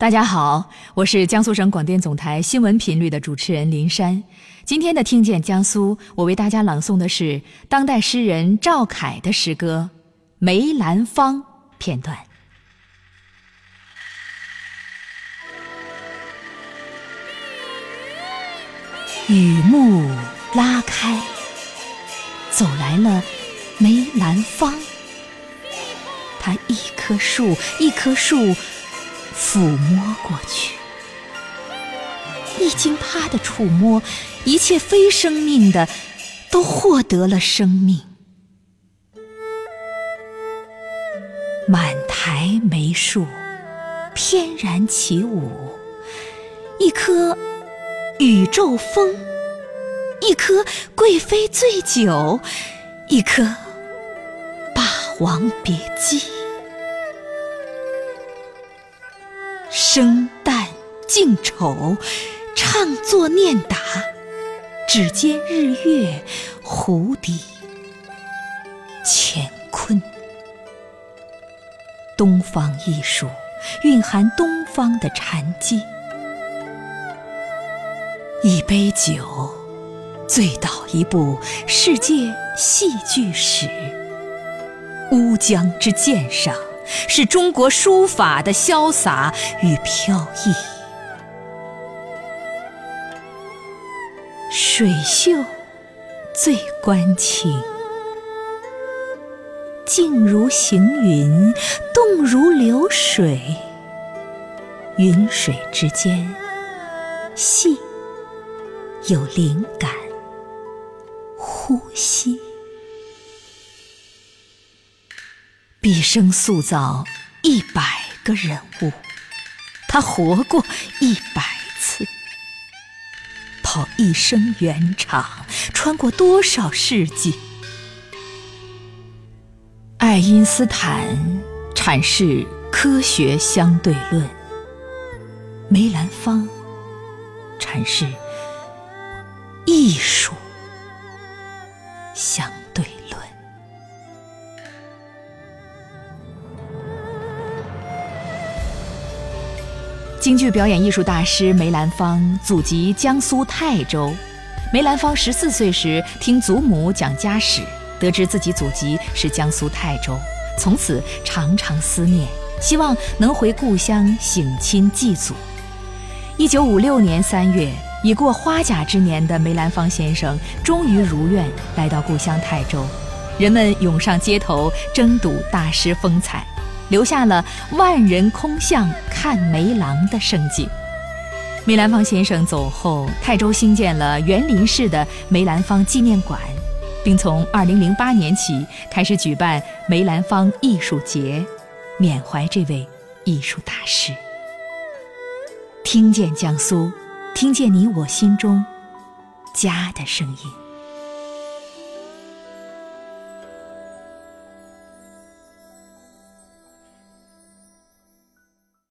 大家好，我是江苏省广电总台新闻频率的主持人林珊。今天的《听见江苏》，我为大家朗诵的是当代诗人赵凯的诗歌《梅兰芳》片段。雨幕拉开，走来了梅兰芳。他一棵树一棵树抚摸过去，一经他的触摸，一切非生命的都获得了生命。满台梅树翩然起舞，一棵宇宙风，一棵贵妃醉酒，一棵霸王别姬。生旦净丑，唱作念打，指尖日月，湖底乾坤。东方艺术蕴含东方的禅机，一杯酒醉倒一部世界戏剧史。乌江之鉴赏。是中国书法的潇洒与飘逸，水袖最关情，静如行云，动如流水，云水之间，细有灵感，呼吸。毕生塑造一百个人物，他活过一百次，跑一生圆场，穿过多少世纪。爱因斯坦阐释科学相对论，梅兰芳阐释艺术。京剧表演艺术大师梅兰芳祖籍江苏泰州。梅兰芳十四岁时听祖母讲家史，得知自己祖籍是江苏泰州，从此常常思念，希望能回故乡省亲祭祖。一九五六年三月，已过花甲之年的梅兰芳先生终于如愿来到故乡泰州，人们涌上街头争睹大师风采。留下了万人空巷看梅郎的盛景。梅兰芳先生走后，泰州兴建了园林式的梅兰芳纪念馆，并从2008年起开始举办梅兰芳艺术节，缅怀这位艺术大师。听见江苏，听见你我心中家的声音。